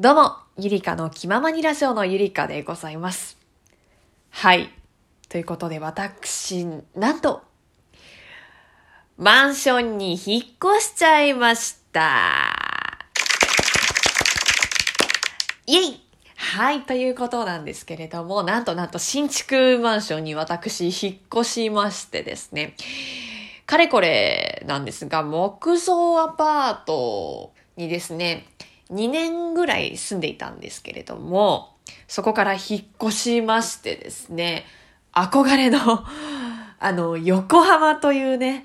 どうも、ゆりかの気ままにラジオのゆりかでございます。はい。ということで私、なんと、マンションに引っ越しちゃいました。イェイはい、ということなんですけれども、なんとなんと新築マンションに私引っ越しましてですね、かれこれなんですが、木造アパートにですね、2年ぐらい住んでいたんですけれども、そこから引っ越しましてですね、憧れの、あの、横浜というね、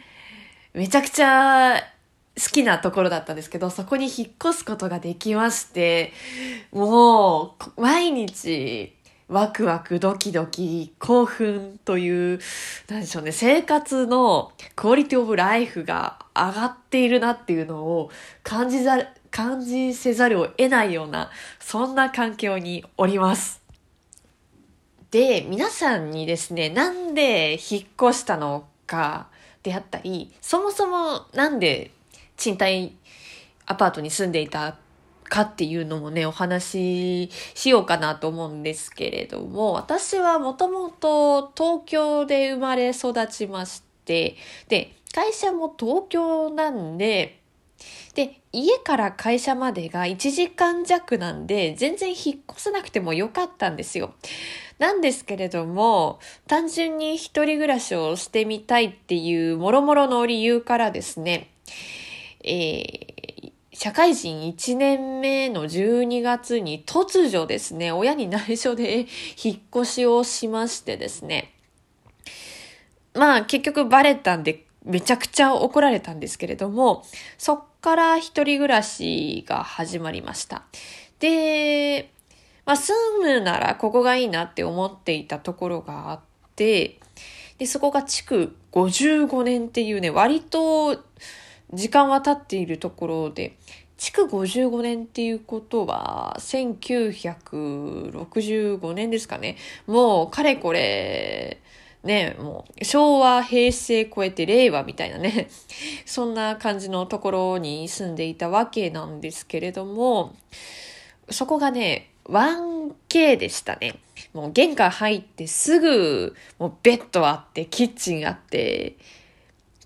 めちゃくちゃ好きなところだったんですけど、そこに引っ越すことができまして、もう、毎日、ワクワクドキドキ興奮という、なんでしょうね、生活のクオリティオブライフが上がっているなっていうのを感じざ、感じせざるを得ないような、そんな環境におります。で、皆さんにですね、なんで引っ越したのかであったり、そもそもなんで賃貸アパートに住んでいたかっていうのもね、お話ししようかなと思うんですけれども、私はもともと東京で生まれ育ちまして、で、会社も東京なんで、で、家から会社までが1時間弱なんで、全然引っ越さなくてもよかったんですよ。なんですけれども、単純に一人暮らしをしてみたいっていうもろもろの理由からですね、えー、社会人1年目の12月に突如ですね、親に内緒で 引っ越しをしましてですね、まあ結局バレたんでめちゃくちゃ怒られたんですけれども、そっから一人暮らしが始まりました。で、まあ住むならここがいいなって思っていたところがあって、で、そこが築55年っていうね、割と時間は経っているところで、築55年っていうことは、1965年ですかね。もう、かれこれ、ね、もう、昭和、平成超えて令和みたいなね、そんな感じのところに住んでいたわけなんですけれども、そこがね、1K でしたね。もう玄関入ってすぐ、もうベッドあって、キッチンあって、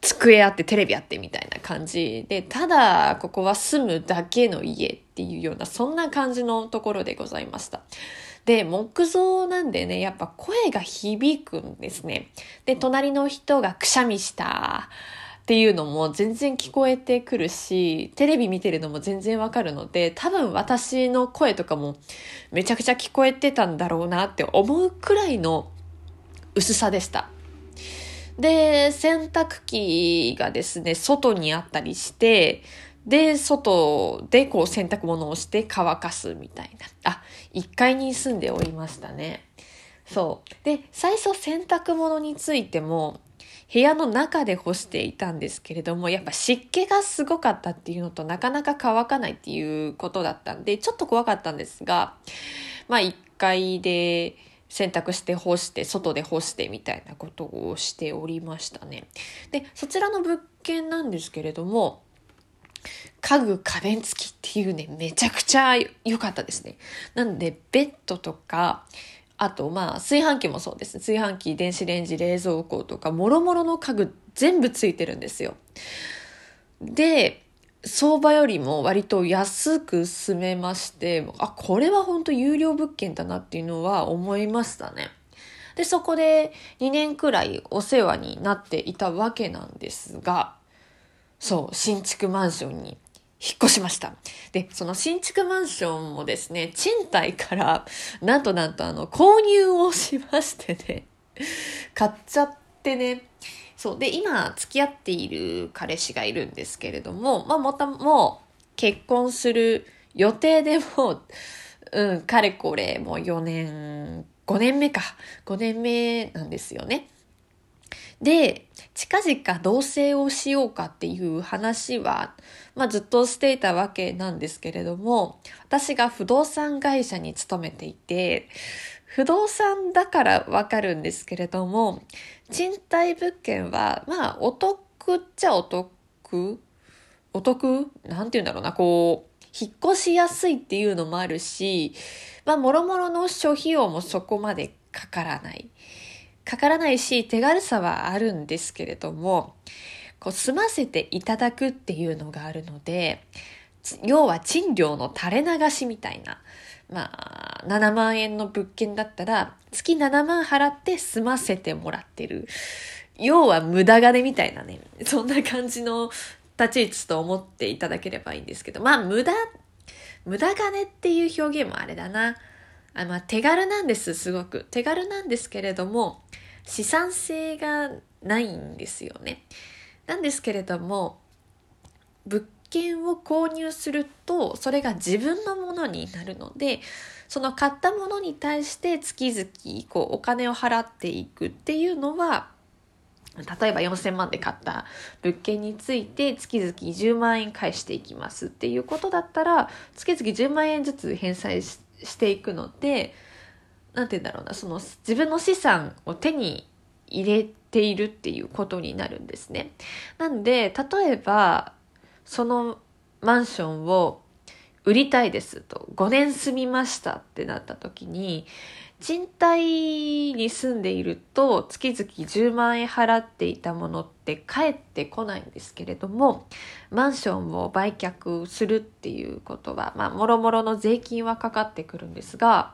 机あって、テレビあってみたいな感じで、ただ、ここは住むだけの家っていうような、そんな感じのところでございました。で、木造なんでね、やっぱ声が響くんですね。で、隣の人がくしゃみしたっていうのも全然聞こえてくるし、テレビ見てるのも全然わかるので、多分私の声とかもめちゃくちゃ聞こえてたんだろうなって思うくらいの薄さでした。で、洗濯機がですね、外にあったりして、で、外でこう洗濯物をして乾かすみたいな。あ、1階に住んでおりましたね。そう。で、最初洗濯物についても、部屋の中で干していたんですけれども、やっぱ湿気がすごかったっていうのとなかなか乾かないっていうことだったんで、ちょっと怖かったんですが、まあ1階で洗濯して干して、外で干してみたいなことをしておりましたね。で、そちらの物件なんですけれども、家具家電付きっていうね、めちゃくちゃ良かったですね。なんで、ベッドとか、あと、まあ、炊飯器もそうです。炊飯器、電子レンジ、冷蔵庫とか、もろもろの家具全部ついてるんですよ。で、相場よりも割と安く住めまして、あ、これは本当有料物件だなっていうのは思いましたね。で、そこで2年くらいお世話になっていたわけなんですが、そう、新築マンションに引っ越しました。で、その新築マンションもですね、賃貸から、なんとなんとあの、購入をしましてね、買っちゃってね、そう。で、今、付き合っている彼氏がいるんですけれども、まあ、もた、もう、結婚する予定でもう、うん、かれこれ、もう4年、5年目か。5年目なんですよね。で、近々同棲をしようかっていう話は、まあずっとしていたわけなんですけれども、私が不動産会社に勤めていて、不動産だからわかるんですけれども、賃貸物件は、まあお得っちゃお得お得？なんて言うんだろうな、こう、引っ越しやすいっていうのもあるし、まあ、もろもろの諸費用もそこまでかからない。かからないし、手軽さはあるんですけれども、こう、済ませていただくっていうのがあるので、要は賃料の垂れ流しみたいな。まあ、7万円の物件だったら、月7万払って済ませてもらってる。要は無駄金みたいなね、そんな感じの立ち位置と思っていただければいいんですけど、まあ無駄、無駄金っていう表現もあれだな。あまあ手軽なんです、すごく。手軽なんですけれども、資産性がないんですよね。なんですけれども、物件を購入するとそれが自分のものになるのでその買ったものに対して月々こうお金を払っていくっていうのは例えば4000万で買った物件について月々10万円返していきますっていうことだったら月々10万円ずつ返済してしていくので何て言うんだろうなその自分の資産を手に入れているっていうことになるんですね。なんで例えばそのマンションを売りたいですと、5年住みましたってなった時に、賃貸に住んでいると月々10万円払っていたものって返ってこないんですけれども、マンションを売却するっていうことは、まあ、もろもろの税金はかかってくるんですが、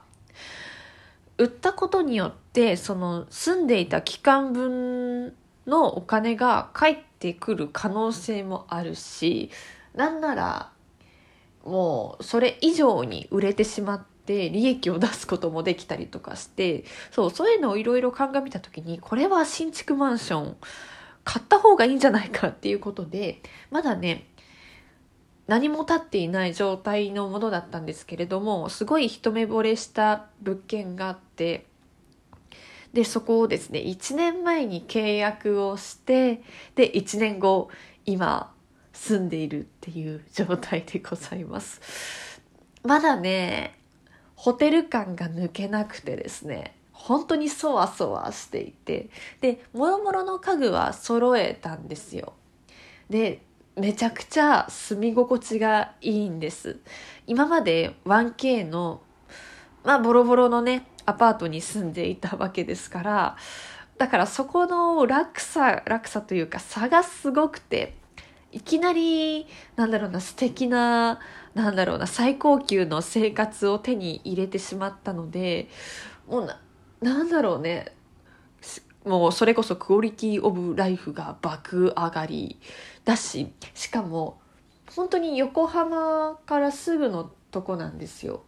売ったことによって、その住んでいた期間分のお金が返ってくる可能性もあるしなんならもうそれ以上に売れてしまって利益を出すこともできたりとかしてそうそういうのをいろいろ鑑みた時にこれは新築マンション買った方がいいんじゃないかっていうことでまだね何も立っていない状態のものだったんですけれどもすごい一目惚れした物件があってで、そこをですね、1年前に契約をして、で、1年後、今、住んでいるっていう状態でございます。まだね、ホテル感が抜けなくてですね、本当にそわそわしていて、で、もろもろの家具は揃えたんですよ。で、めちゃくちゃ住み心地がいいんです。今まで 1K の、まあ、ボロボロのね、アパートに住んでいたわけですから、だからそこの落差、落差というか差がすごくて、いきなり、なんだろうな、素敵な、なんだろうな、最高級の生活を手に入れてしまったので、もうな、なんだろうね、もうそれこそクオリティオブライフが爆上がりだし、しかも、本当に横浜からすぐのとこなんですよ。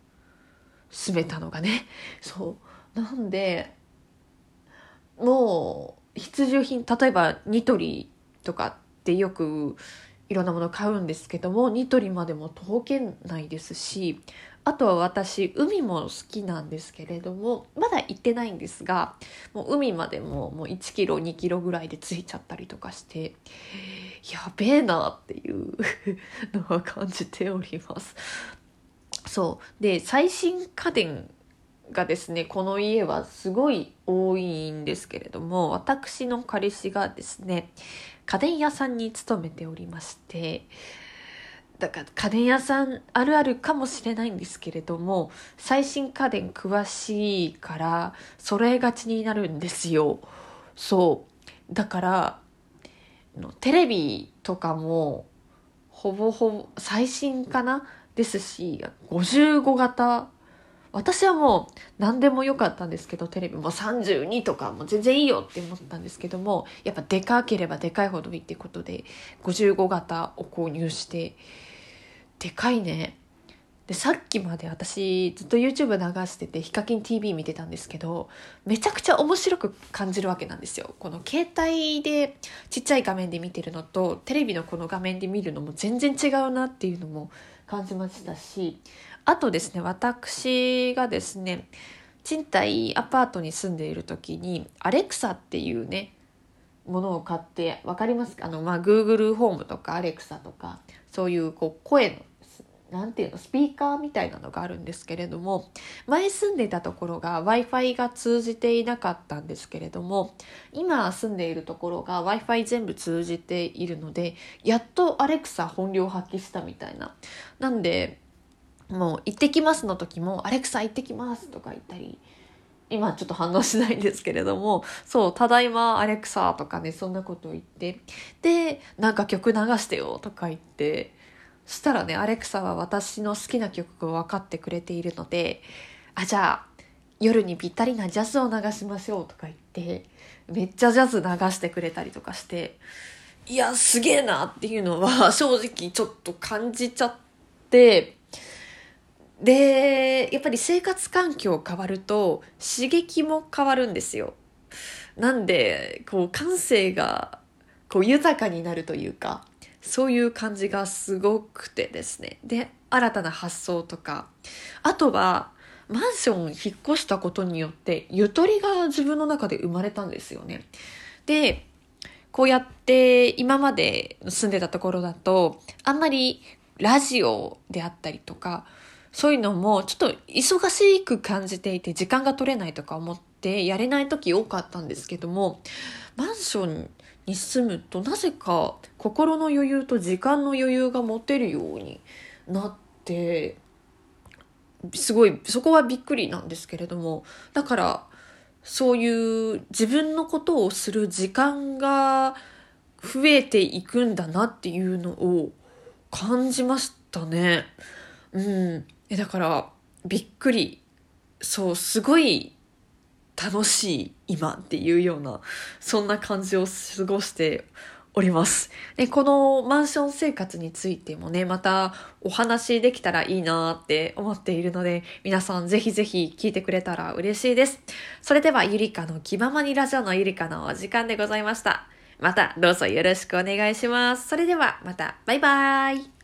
住めたのがね。そう。なんでもう必需品例えばニトリとかってよくいろんなもの買うんですけどもニトリまでも徒歩圏内ですしあとは私海も好きなんですけれどもまだ行ってないんですがもう海までももう1キロ2キロぐらいで着いちゃったりとかしてやべえなっていう のは感じております。そうで最新家電がですねこの家はすごい多いんですけれども私の彼氏がですね家電屋さんに勤めておりましてだから家電屋さんあるあるかもしれないんですけれども最新家電詳しいから揃えがちになるんですよそうだからテレビとかもほぼほぼ最新かな？ですし、55型。私はもう何でもよかったんですけど、テレビも32とかも全然いいよって思ったんですけども、やっぱでかければでかいほどいいってことで、55型を購入して、でかいね。で、さっきまで私ずっと YouTube 流してて、ヒカキン TV 見てたんですけど、めちゃくちゃ面白く感じるわけなんですよ。この携帯でちっちゃい画面で見てるのと、テレビのこの画面で見るのも全然違うなっていうのも感じましたしあとですね私がですね賃貸アパートに住んでいる時にアレクサっていうねものを買って分かりますか？あの、まあ、Google ホームとかアレクサとかそういうこう声のなんていうの、スピーカーみたいなのがあるんですけれども、前住んでいたところが Wi-Fi が通じていなかったんですけれども、今住んでいるところが Wi-Fi 全部通じているので、やっとアレクサ本領発揮したみたいな。なんで、もう行ってきますの時も、アレクサ行ってきますとか言ったり、今ちょっと反応しないんですけれども、そう、ただいまアレクサとかね、そんなことを言って、で、なんか曲流してよとか言って、したらね、アレクサは私の好きな曲が分かってくれているので、あ、じゃあ、夜にぴったりなジャズを流しましょうとか言って、めっちゃジャズ流してくれたりとかして、いや、すげえなっていうのは正直ちょっと感じちゃって、で、やっぱり生活環境変わると刺激も変わるんですよ。なんで、こう感性がこう豊かになるというか、そういう感じがすごくてですね。で、新たな発想とか、あとは、マンション引っ越したことによってゆとりが自分の中で生まれたんですよね。で、こうやって今まで住んでたところだとあんまりラジオであったりとかそういうのもちょっと忙しく感じていて時間が取れないとか思ってやれない時多かったんですけどもマンションに住むとなぜか心の余裕と時間の余裕が持てるようになってすごいそこはびっくりなんですけれどもだからそういう自分のことをする時間が増えていくんだなっていうのを感じましたね。うん。えだからびっくり。そう、すごい楽しい今っていうような、そんな感じを過ごしております。で、このマンション生活についてもね、またお話できたらいいなって思っているので、皆さんぜひぜひ聞いてくれたら嬉しいです。それではゆりかの気ままにラジオのゆりかのお時間でございました。またどうぞよろしくお願いします。それではまた、バイバーイ。